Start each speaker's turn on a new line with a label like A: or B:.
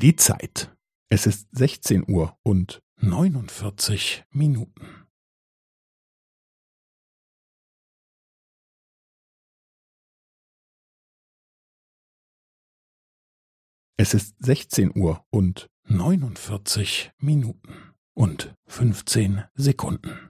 A: Die Zeit. Es ist 16 Uhr und 49 Minuten. Es ist 16 Uhr und 49 Minuten und 15 Sekunden.